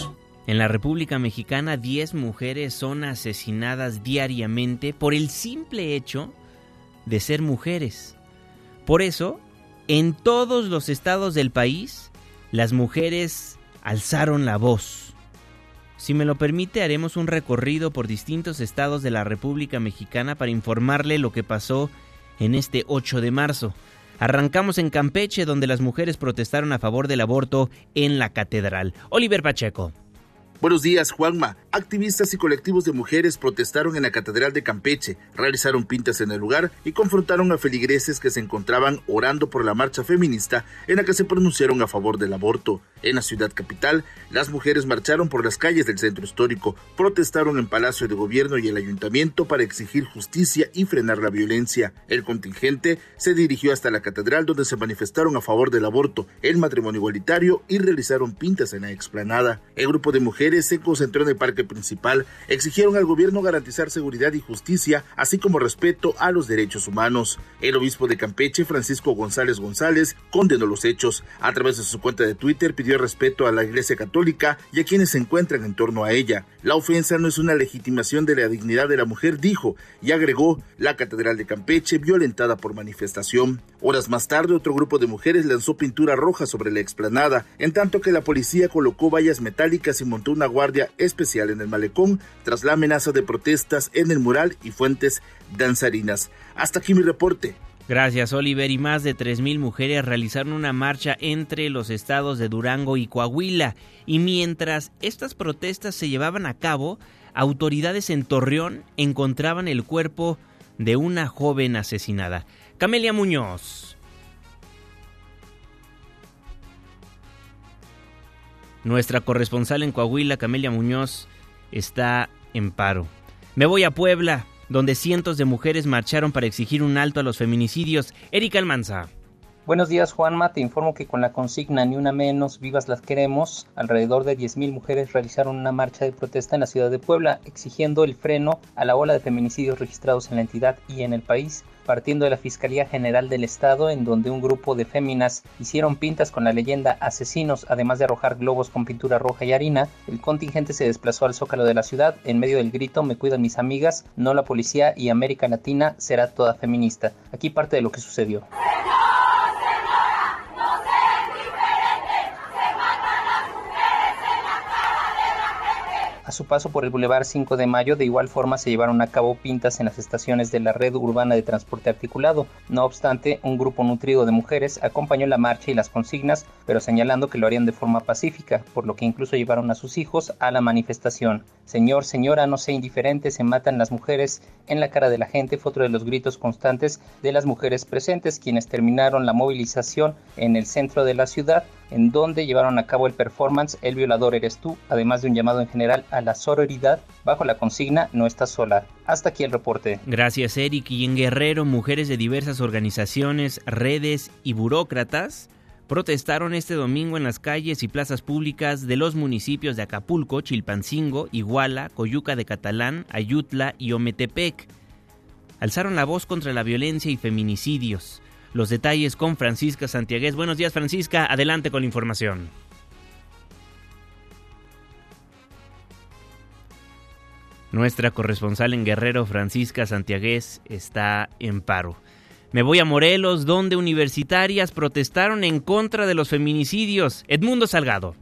En la República Mexicana, 10 mujeres son asesinadas diariamente por el simple hecho de ser mujeres. Por eso, en todos los estados del país, las mujeres alzaron la voz. Si me lo permite, haremos un recorrido por distintos estados de la República Mexicana para informarle lo que pasó en este 8 de marzo. Arrancamos en Campeche, donde las mujeres protestaron a favor del aborto en la catedral. Oliver Pacheco. Buenos días, Juanma. Activistas y colectivos de mujeres protestaron en la Catedral de Campeche, realizaron pintas en el lugar y confrontaron a feligreses que se encontraban orando por la marcha feminista en la que se pronunciaron a favor del aborto. En la ciudad capital, las mujeres marcharon por las calles del centro histórico, protestaron en Palacio de Gobierno y el Ayuntamiento para exigir justicia y frenar la violencia. El contingente se dirigió hasta la catedral donde se manifestaron a favor del aborto, el matrimonio igualitario y realizaron pintas en la explanada. El grupo de mujeres se concentró en el parque principal, exigieron al gobierno garantizar seguridad y justicia, así como respeto a los derechos humanos. El obispo de Campeche, Francisco González González, condenó los hechos. A través de su cuenta de Twitter pidió respeto a la Iglesia Católica y a quienes se encuentran en torno a ella. La ofensa no es una legitimación de la dignidad de la mujer, dijo, y agregó, la Catedral de Campeche violentada por manifestación. Horas más tarde, otro grupo de mujeres lanzó pintura roja sobre la explanada, en tanto que la policía colocó vallas metálicas y montó una guardia especial en el malecón tras la amenaza de protestas en el mural y fuentes danzarinas. Hasta aquí mi reporte. Gracias, Oliver. Y más de 3.000 mujeres realizaron una marcha entre los estados de Durango y Coahuila. Y mientras estas protestas se llevaban a cabo, autoridades en Torreón encontraban el cuerpo de una joven asesinada. Camelia Muñoz. Nuestra corresponsal en Coahuila, Camelia Muñoz, está en paro. Me voy a Puebla, donde cientos de mujeres marcharon para exigir un alto a los feminicidios. Erika Almanza. Buenos días, Juanma. Te informo que con la consigna Ni una menos, vivas las queremos, alrededor de 10.000 mujeres realizaron una marcha de protesta en la ciudad de Puebla, exigiendo el freno a la ola de feminicidios registrados en la entidad y en el país partiendo de la Fiscalía General del Estado, en donde un grupo de féminas hicieron pintas con la leyenda Asesinos, además de arrojar globos con pintura roja y harina, el contingente se desplazó al zócalo de la ciudad en medio del grito Me cuidan mis amigas, no la policía y América Latina será toda feminista. Aquí parte de lo que sucedió. A su paso por el Boulevard 5 de Mayo, de igual forma se llevaron a cabo pintas en las estaciones de la red urbana de transporte articulado. No obstante, un grupo nutrido de mujeres acompañó la marcha y las consignas, pero señalando que lo harían de forma pacífica, por lo que incluso llevaron a sus hijos a la manifestación. Señor, señora, no sea indiferente, se matan las mujeres en la cara de la gente, fue otro de los gritos constantes de las mujeres presentes, quienes terminaron la movilización en el centro de la ciudad en donde llevaron a cabo el performance El violador eres tú, además de un llamado en general a la sororidad bajo la consigna No estás sola. Hasta aquí el reporte. Gracias Eric. Y en Guerrero, mujeres de diversas organizaciones, redes y burócratas protestaron este domingo en las calles y plazas públicas de los municipios de Acapulco, Chilpancingo, Iguala, Coyuca de Catalán, Ayutla y Ometepec. Alzaron la voz contra la violencia y feminicidios. Los detalles con Francisca Santiagués. Buenos días Francisca, adelante con la información. Nuestra corresponsal en Guerrero, Francisca Santiagués, está en paro. Me voy a Morelos, donde universitarias protestaron en contra de los feminicidios. Edmundo Salgado.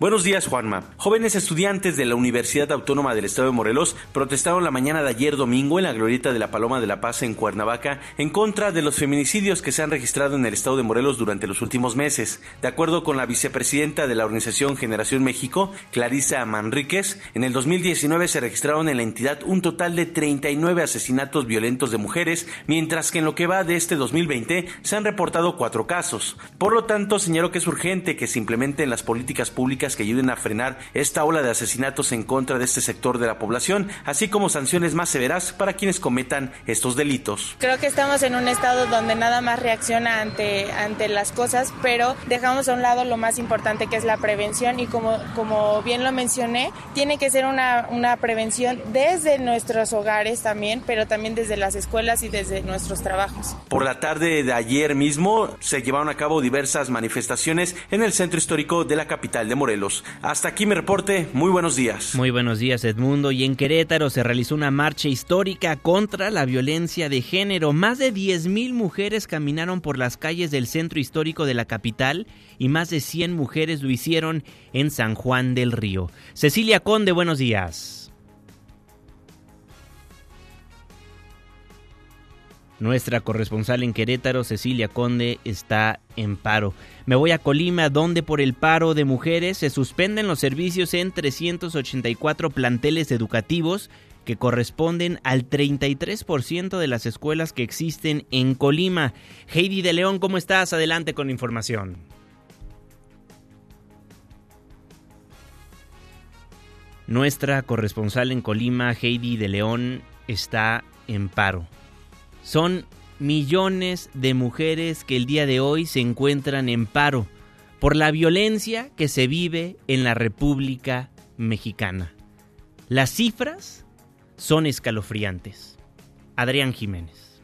Buenos días, Juanma. Jóvenes estudiantes de la Universidad Autónoma del Estado de Morelos protestaron la mañana de ayer domingo en la glorieta de la Paloma de la Paz en Cuernavaca en contra de los feminicidios que se han registrado en el Estado de Morelos durante los últimos meses. De acuerdo con la vicepresidenta de la organización Generación México, Clarisa Manríquez, en el 2019 se registraron en la entidad un total de 39 asesinatos violentos de mujeres, mientras que en lo que va de este 2020 se han reportado cuatro casos. Por lo tanto, señaló que es urgente que se implementen las políticas públicas que ayuden a frenar esta ola de asesinatos en contra de este sector de la población, así como sanciones más severas para quienes cometan estos delitos. Creo que estamos en un estado donde nada más reacciona ante, ante las cosas, pero dejamos a un lado lo más importante que es la prevención y como, como bien lo mencioné, tiene que ser una, una prevención desde nuestros hogares también, pero también desde las escuelas y desde nuestros trabajos. Por la tarde de ayer mismo se llevaron a cabo diversas manifestaciones en el centro histórico de la capital de Morelos. Hasta aquí mi reporte. Muy buenos días. Muy buenos días, Edmundo. Y en Querétaro se realizó una marcha histórica contra la violencia de género. Más de 10.000 mujeres caminaron por las calles del centro histórico de la capital y más de 100 mujeres lo hicieron en San Juan del Río. Cecilia Conde, buenos días. Nuestra corresponsal en Querétaro, Cecilia Conde, está en paro. Me voy a Colima, donde por el paro de mujeres se suspenden los servicios en 384 planteles educativos que corresponden al 33% de las escuelas que existen en Colima. Heidi de León, ¿cómo estás? Adelante con información. Nuestra corresponsal en Colima, Heidi de León, está en paro. Son millones de mujeres que el día de hoy se encuentran en paro por la violencia que se vive en la República Mexicana. Las cifras son escalofriantes. Adrián Jiménez.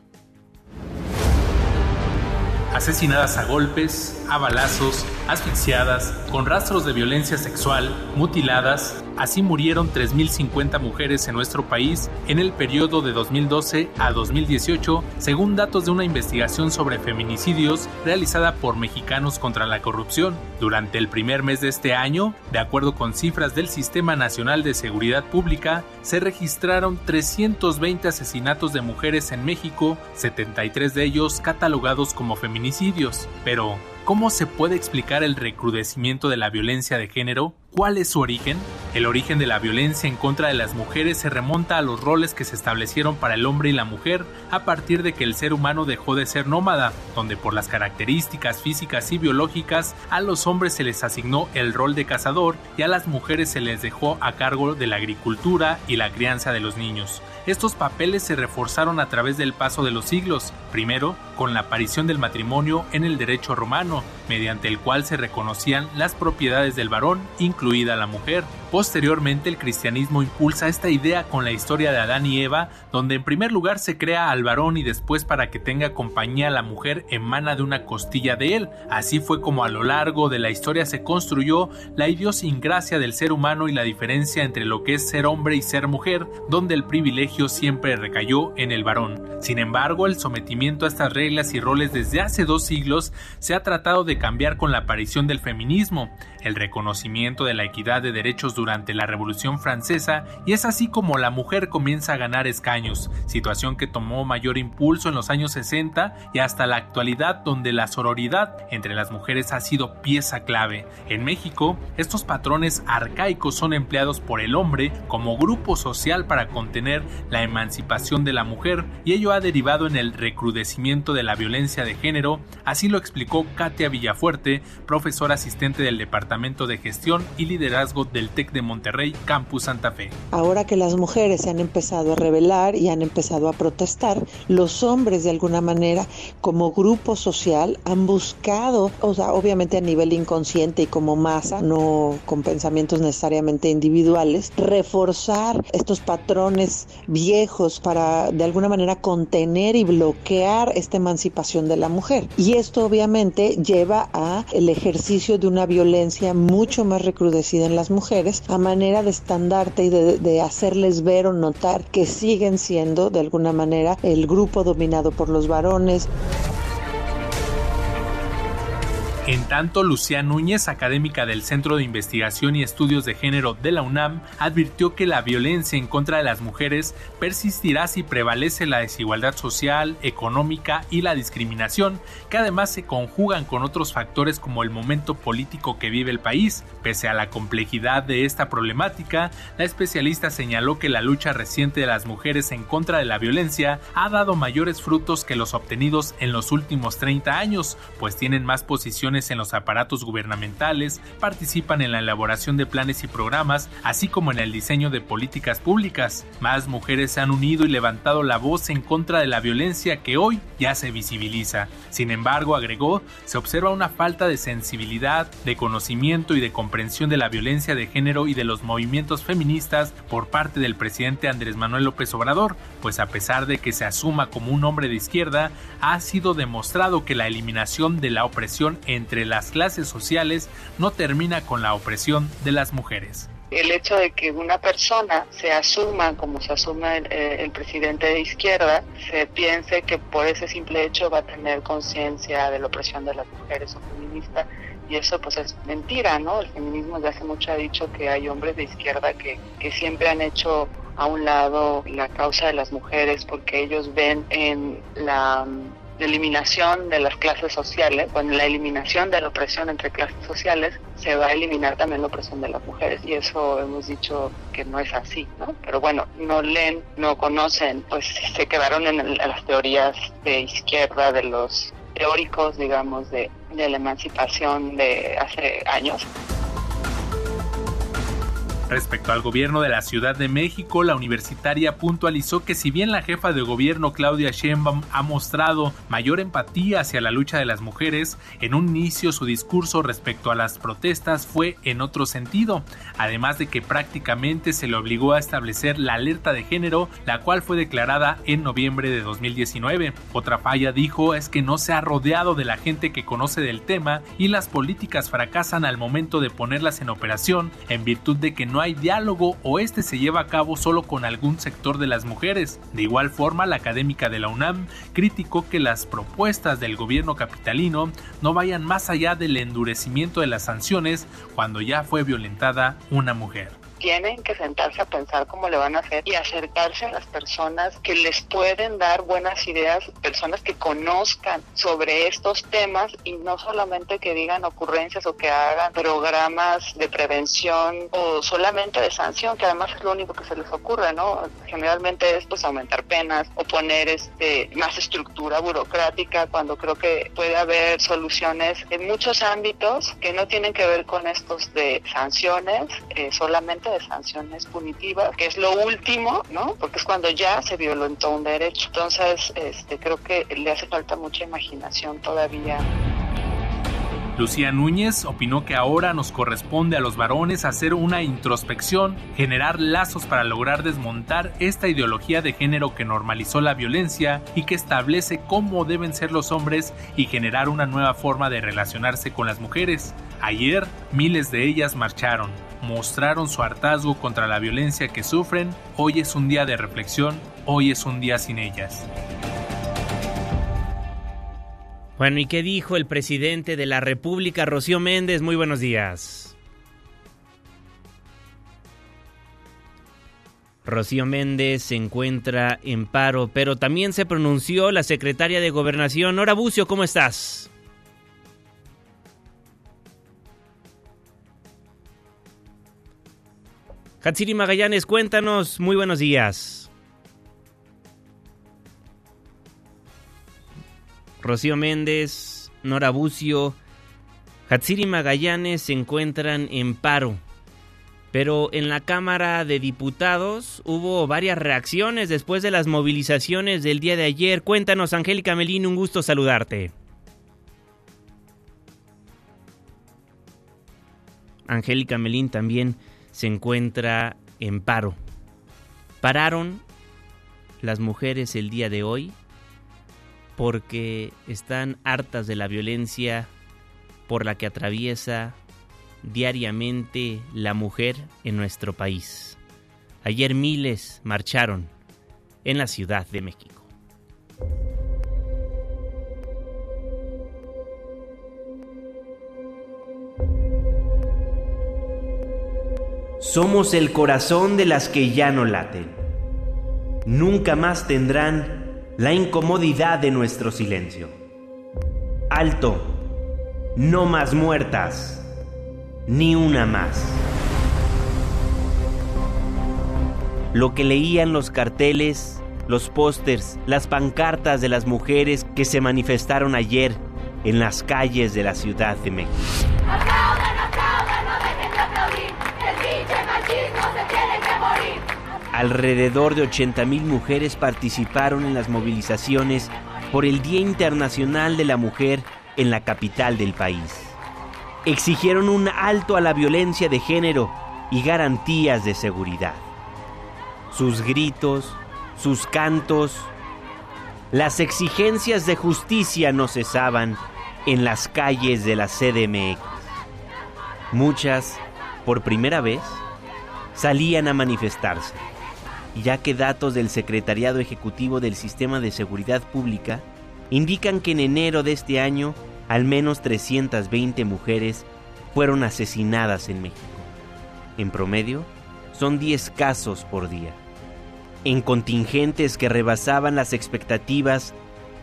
Asesinadas a golpes, a balazos, asfixiadas, con rastros de violencia sexual, mutiladas, Así murieron 3.050 mujeres en nuestro país en el periodo de 2012 a 2018, según datos de una investigación sobre feminicidios realizada por Mexicanos contra la Corrupción. Durante el primer mes de este año, de acuerdo con cifras del Sistema Nacional de Seguridad Pública, se registraron 320 asesinatos de mujeres en México, 73 de ellos catalogados como feminicidios. Pero, ¿Cómo se puede explicar el recrudecimiento de la violencia de género? ¿Cuál es su origen? El origen de la violencia en contra de las mujeres se remonta a los roles que se establecieron para el hombre y la mujer a partir de que el ser humano dejó de ser nómada, donde por las características físicas y biológicas a los hombres se les asignó el rol de cazador y a las mujeres se les dejó a cargo de la agricultura y la crianza de los niños. Estos papeles se reforzaron a través del paso de los siglos, primero con la aparición del matrimonio en el derecho romano, mediante el cual se reconocían las propiedades del varón, incluida la mujer. Posteriormente el cristianismo impulsa esta idea con la historia de Adán y Eva, donde en primer lugar se crea al varón y después para que tenga compañía la mujer emana de una costilla de él. Así fue como a lo largo de la historia se construyó la idiosincrasia del ser humano y la diferencia entre lo que es ser hombre y ser mujer, donde el privilegio siempre recayó en el varón. Sin embargo, el sometimiento a estas reglas y roles desde hace dos siglos se ha tratado de cambiar con la aparición del feminismo, el reconocimiento de la equidad de derechos durante la Revolución Francesa y es así como la mujer comienza a ganar escaños, situación que tomó mayor impulso en los años 60 y hasta la actualidad donde la sororidad entre las mujeres ha sido pieza clave. En México, estos patrones arcaicos son empleados por el hombre como grupo social para contener la emancipación de la mujer y ello ha derivado en el recrudecimiento de la violencia de género, así lo explicó Katia Villafuerte, profesora asistente del Departamento de Gestión y Liderazgo del TEC de Monterrey, Campus Santa Fe. Ahora que las mujeres se han empezado a rebelar y han empezado a protestar, los hombres de alguna manera como grupo social han buscado, o sea, obviamente a nivel inconsciente y como masa, no con pensamientos necesariamente individuales, reforzar estos patrones viejos para de alguna manera contener y bloquear esta emancipación de la mujer. Y esto obviamente lleva a el ejercicio de una violencia mucho más recrudecida en las mujeres a manera de estandarte y de, de hacerles ver o notar que siguen siendo de alguna manera el grupo dominado por los varones. En tanto, Lucía Núñez, académica del Centro de Investigación y Estudios de Género de la UNAM, advirtió que la violencia en contra de las mujeres persistirá si prevalece la desigualdad social, económica y la discriminación, que además se conjugan con otros factores como el momento político que vive el país. Pese a la complejidad de esta problemática, la especialista señaló que la lucha reciente de las mujeres en contra de la violencia ha dado mayores frutos que los obtenidos en los últimos 30 años, pues tienen más posiciones en los aparatos gubernamentales, participan en la elaboración de planes y programas, así como en el diseño de políticas públicas. Más mujeres se han unido y levantado la voz en contra de la violencia que hoy ya se visibiliza. Sin embargo, agregó, se observa una falta de sensibilidad, de conocimiento y de comprensión de la violencia de género y de los movimientos feministas por parte del presidente Andrés Manuel López Obrador, pues a pesar de que se asuma como un hombre de izquierda, ha sido demostrado que la eliminación de la opresión en entre las clases sociales no termina con la opresión de las mujeres. El hecho de que una persona se asuma como se asume el, el presidente de izquierda, se piense que por ese simple hecho va a tener conciencia de la opresión de las mujeres o feministas y eso pues es mentira, ¿no? El feminismo desde hace mucho ha dicho que hay hombres de izquierda que, que siempre han hecho a un lado la causa de las mujeres porque ellos ven en la de eliminación de las clases sociales, con la eliminación de la opresión entre clases sociales, se va a eliminar también la opresión de las mujeres y eso hemos dicho que no es así, ¿no? Pero bueno, no leen, no conocen, pues se quedaron en las teorías de izquierda, de los teóricos, digamos, de, de la emancipación de hace años. Respecto al gobierno de la Ciudad de México, la universitaria puntualizó que si bien la jefa de gobierno Claudia Sheinbaum ha mostrado mayor empatía hacia la lucha de las mujeres, en un inicio su discurso respecto a las protestas fue en otro sentido, además de que prácticamente se le obligó a establecer la alerta de género, la cual fue declarada en noviembre de 2019. Otra falla dijo es que no se ha rodeado de la gente que conoce del tema y las políticas fracasan al momento de ponerlas en operación en virtud de que no no hay diálogo o este se lleva a cabo solo con algún sector de las mujeres. De igual forma, la académica de la UNAM criticó que las propuestas del gobierno capitalino no vayan más allá del endurecimiento de las sanciones cuando ya fue violentada una mujer tienen que sentarse a pensar cómo le van a hacer y acercarse a las personas que les pueden dar buenas ideas, personas que conozcan sobre estos temas y no solamente que digan ocurrencias o que hagan programas de prevención o solamente de sanción, que además es lo único que se les ocurre, ¿no? Generalmente es pues aumentar penas o poner este más estructura burocrática cuando creo que puede haber soluciones en muchos ámbitos que no tienen que ver con estos de sanciones, eh, solamente sanciones punitivas, que es lo último, ¿no? Porque es cuando ya se violentó un derecho. Entonces, este, creo que le hace falta mucha imaginación todavía. Lucía Núñez opinó que ahora nos corresponde a los varones hacer una introspección, generar lazos para lograr desmontar esta ideología de género que normalizó la violencia y que establece cómo deben ser los hombres y generar una nueva forma de relacionarse con las mujeres. Ayer, miles de ellas marcharon, mostraron su hartazgo contra la violencia que sufren, hoy es un día de reflexión, hoy es un día sin ellas. Bueno, ¿y qué dijo el presidente de la República, Rocío Méndez? Muy buenos días. Rocío Méndez se encuentra en paro, pero también se pronunció la secretaria de Gobernación. Nora Bucio, ¿cómo estás? Hatsiri Magallanes, cuéntanos, muy buenos días. Rocío Méndez, Nora Bucio, Hatsiri Magallanes se encuentran en paro. Pero en la Cámara de Diputados hubo varias reacciones después de las movilizaciones del día de ayer. Cuéntanos, Angélica Melín, un gusto saludarte. Angélica Melín también se encuentra en paro. Pararon las mujeres el día de hoy porque están hartas de la violencia por la que atraviesa diariamente la mujer en nuestro país. Ayer miles marcharon en la Ciudad de México. Somos el corazón de las que ya no laten. Nunca más tendrán la incomodidad de nuestro silencio. Alto, no más muertas, ni una más. Lo que leían los carteles, los pósters, las pancartas de las mujeres que se manifestaron ayer en las calles de la Ciudad de México. Alrededor de 80.000 mujeres participaron en las movilizaciones por el Día Internacional de la Mujer en la capital del país. Exigieron un alto a la violencia de género y garantías de seguridad. Sus gritos, sus cantos, las exigencias de justicia no cesaban en las calles de la CDMX. Muchas, por primera vez, salían a manifestarse ya que datos del Secretariado Ejecutivo del Sistema de Seguridad Pública indican que en enero de este año al menos 320 mujeres fueron asesinadas en México. En promedio, son 10 casos por día. En contingentes que rebasaban las expectativas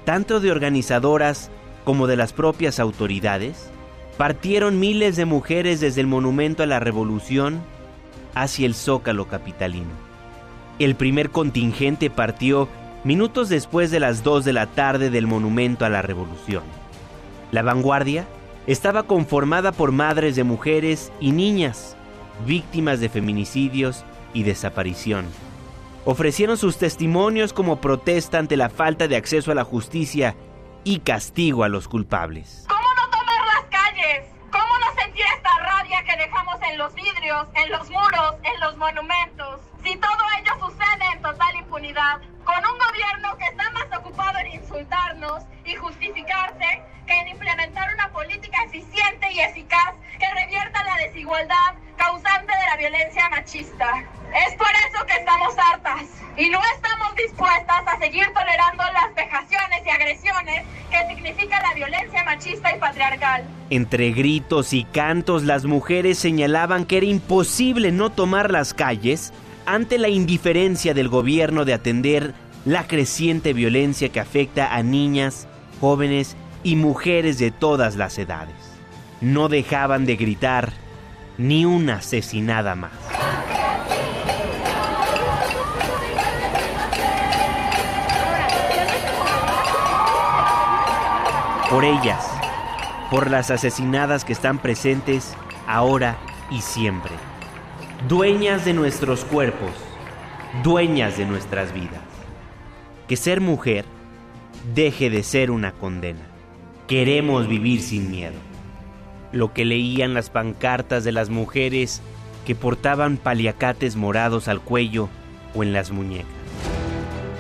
tanto de organizadoras como de las propias autoridades, partieron miles de mujeres desde el Monumento a la Revolución hacia el Zócalo capitalino. El primer contingente partió minutos después de las 2 de la tarde del Monumento a la Revolución. La vanguardia estaba conformada por madres de mujeres y niñas, víctimas de feminicidios y desaparición. Ofrecieron sus testimonios como protesta ante la falta de acceso a la justicia y castigo a los culpables. ¿Cómo no tomar las calles? ¿Cómo no sentir esta rabia que dejamos en los vidrios, en los muros, en los monumentos? Si todo ello sucede en total impunidad, con un gobierno que está más ocupado en insultarnos y justificarse que en implementar una política eficiente y eficaz que revierta la desigualdad causante de la violencia machista. Es por eso que estamos hartas y no estamos dispuestas a seguir tolerando las vejaciones y agresiones que significa la violencia machista y patriarcal. Entre gritos y cantos, las mujeres señalaban que era imposible no tomar las calles ante la indiferencia del gobierno de atender la creciente violencia que afecta a niñas, jóvenes y mujeres de todas las edades. No dejaban de gritar ni una asesinada más. Por ellas, por las asesinadas que están presentes ahora y siempre dueñas de nuestros cuerpos, dueñas de nuestras vidas. Que ser mujer deje de ser una condena. Queremos vivir sin miedo. Lo que leían las pancartas de las mujeres que portaban paliacates morados al cuello o en las muñecas.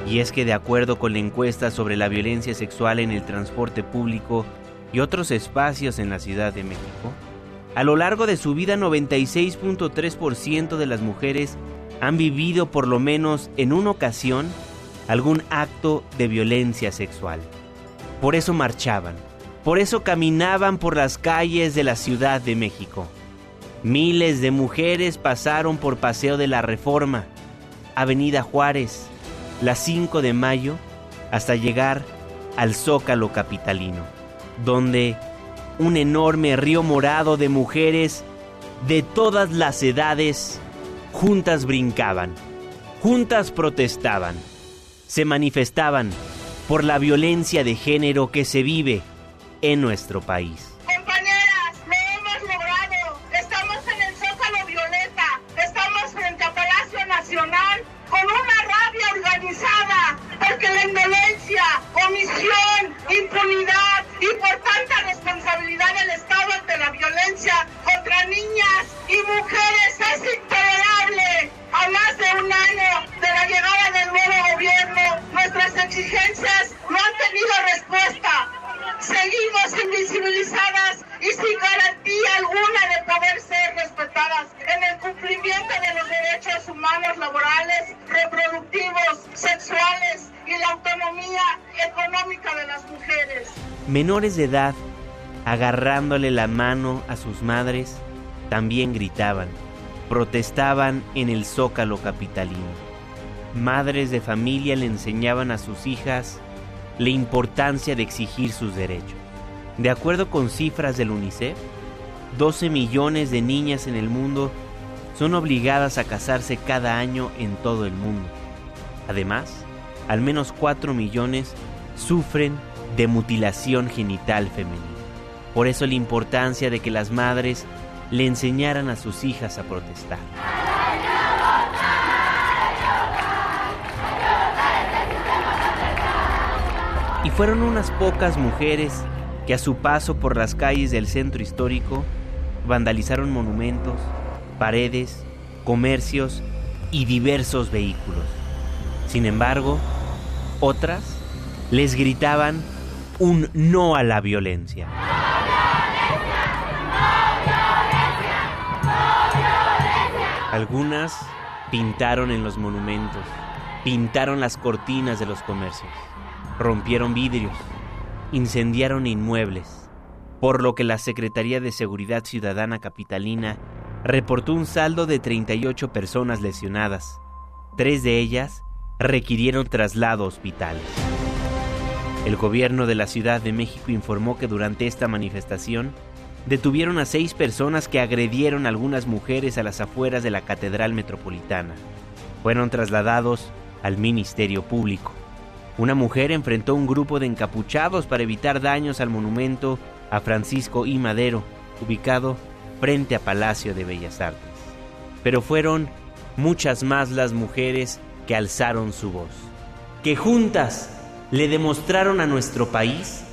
Y es que de acuerdo con la encuesta sobre la violencia sexual en el transporte público y otros espacios en la Ciudad de México, a lo largo de su vida, 96.3% de las mujeres han vivido por lo menos en una ocasión algún acto de violencia sexual. Por eso marchaban, por eso caminaban por las calles de la Ciudad de México. Miles de mujeres pasaron por Paseo de la Reforma, Avenida Juárez, la 5 de mayo, hasta llegar al Zócalo Capitalino, donde un enorme río morado de mujeres de todas las edades juntas brincaban, juntas protestaban, se manifestaban por la violencia de género que se vive en nuestro país. Compañeras, lo hemos logrado. Estamos en el Zócalo Violeta. Estamos frente a Palacio Nacional con una rabia organizada porque la indolencia, omisión, impunidad y por tanta responsabilidad del Estado ante la violencia contra niñas y mujeres es intolerable. A más de un año de la llegada del nuevo gobierno, nuestras exigencias no han tenido respuesta. Seguimos invisibilizadas y sin garantía alguna de poder ser respetadas en el cumplimiento de los derechos humanos laborales, reproductivos, sexuales y la autonomía económica de las mujeres. Menores de edad, agarrándole la mano a sus madres, también gritaban, protestaban en el zócalo capitalino. Madres de familia le enseñaban a sus hijas la importancia de exigir sus derechos. De acuerdo con cifras del UNICEF, 12 millones de niñas en el mundo son obligadas a casarse cada año en todo el mundo. Además, al menos 4 millones sufren de mutilación genital femenina. Por eso la importancia de que las madres le enseñaran a sus hijas a protestar. Y fueron unas pocas mujeres que a su paso por las calles del centro histórico vandalizaron monumentos, paredes, comercios y diversos vehículos. Sin embargo, otras les gritaban un no a la violencia. Algunas pintaron en los monumentos, pintaron las cortinas de los comercios, rompieron vidrios, incendiaron inmuebles, por lo que la Secretaría de Seguridad Ciudadana Capitalina reportó un saldo de 38 personas lesionadas. Tres de ellas requirieron traslado a hospitales. El gobierno de la Ciudad de México informó que durante esta manifestación detuvieron a seis personas que agredieron a algunas mujeres a las afueras de la Catedral Metropolitana. Fueron trasladados al Ministerio Público. Una mujer enfrentó un grupo de encapuchados para evitar daños al monumento a Francisco I. Madero, ubicado frente a Palacio de Bellas Artes. Pero fueron muchas más las mujeres que alzaron su voz, que juntas le demostraron a nuestro país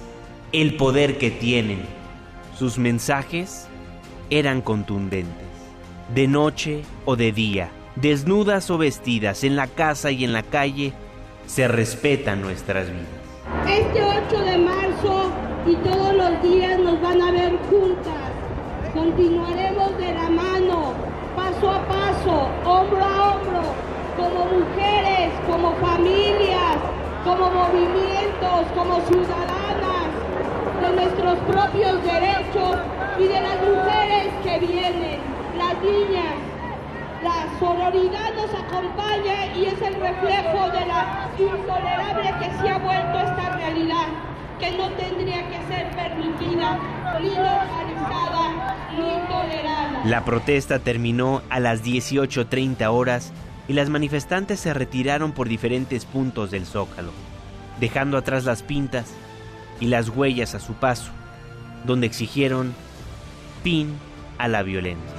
el poder que tienen. Sus mensajes eran contundentes. De noche o de día, desnudas o vestidas, en la casa y en la calle, se respetan nuestras vidas. Este 8 de marzo y todos los días nos van a ver juntas. Continuaremos de la mano, paso a paso, hombro a hombro, como mujeres, como familias, como movimientos, como ciudadanas, de nuestros propios derechos y de las mujeres que vienen, las niñas. La sororidad nos acompaña y es el reflejo de la intolerable que se ha vuelto esta realidad, que no tendría que ser permitida, ni normalizada, ni tolerada. La protesta terminó a las 18.30 horas y las manifestantes se retiraron por diferentes puntos del zócalo, dejando atrás las pintas y las huellas a su paso, donde exigieron fin a la violencia.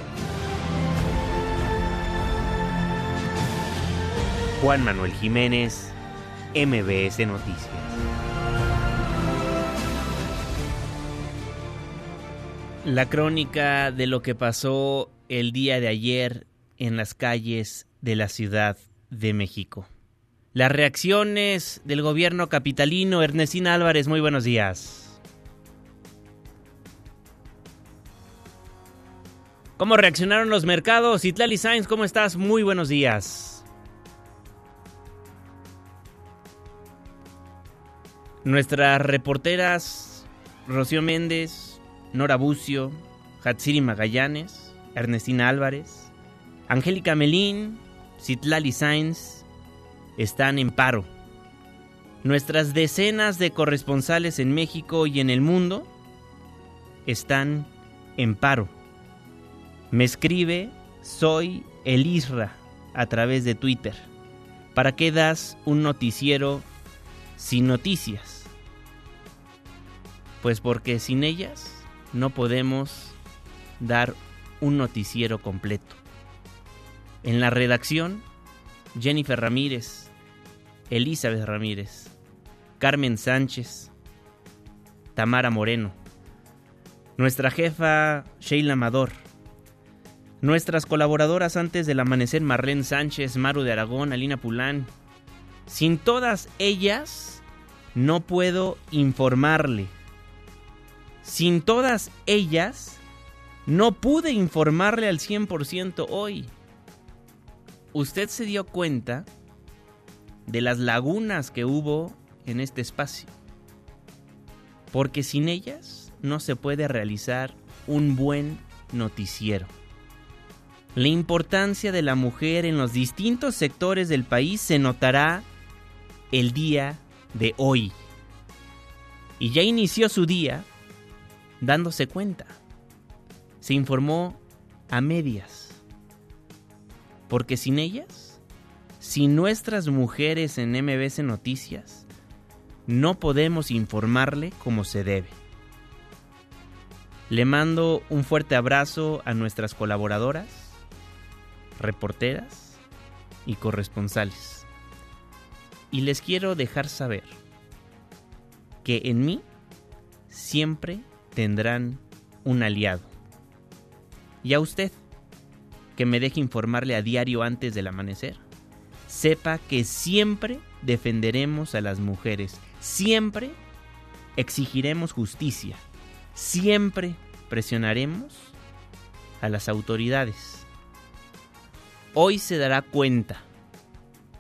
Juan Manuel Jiménez, MBS Noticias. La crónica de lo que pasó el día de ayer en las calles de la Ciudad de México. Las reacciones del gobierno capitalino. Ernestina Álvarez, muy buenos días. ¿Cómo reaccionaron los mercados? Itlali Sainz, ¿cómo estás? Muy buenos días. Nuestras reporteras Rocío Méndez, Nora Bucio, Hatsiri Magallanes, Ernestina Álvarez, Angélica Melín, Citlali Sainz están en paro. Nuestras decenas de corresponsales en México y en el mundo están en paro. Me escribe Soy el Isra a través de Twitter. ¿Para qué das un noticiero sin noticias? Pues porque sin ellas no podemos dar un noticiero completo. En la redacción, Jennifer Ramírez, Elizabeth Ramírez, Carmen Sánchez, Tamara Moreno, nuestra jefa Sheila Amador, nuestras colaboradoras antes del amanecer Marlene Sánchez, Maru de Aragón, Alina Pulán. Sin todas ellas no puedo informarle. Sin todas ellas no pude informarle al 100% hoy. Usted se dio cuenta de las lagunas que hubo en este espacio. Porque sin ellas no se puede realizar un buen noticiero. La importancia de la mujer en los distintos sectores del país se notará el día de hoy. Y ya inició su día dándose cuenta. Se informó a medias. Porque sin ellas, sin nuestras mujeres en MBC Noticias, no podemos informarle como se debe. Le mando un fuerte abrazo a nuestras colaboradoras, reporteras y corresponsales. Y les quiero dejar saber que en mí siempre tendrán un aliado. Y a usted, que me deje informarle a diario antes del amanecer, sepa que siempre defenderemos a las mujeres, siempre exigiremos justicia, siempre presionaremos a las autoridades. Hoy se dará cuenta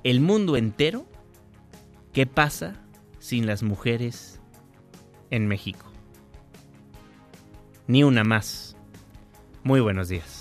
el mundo entero qué pasa sin las mujeres en México. Ni una más. Muy buenos días.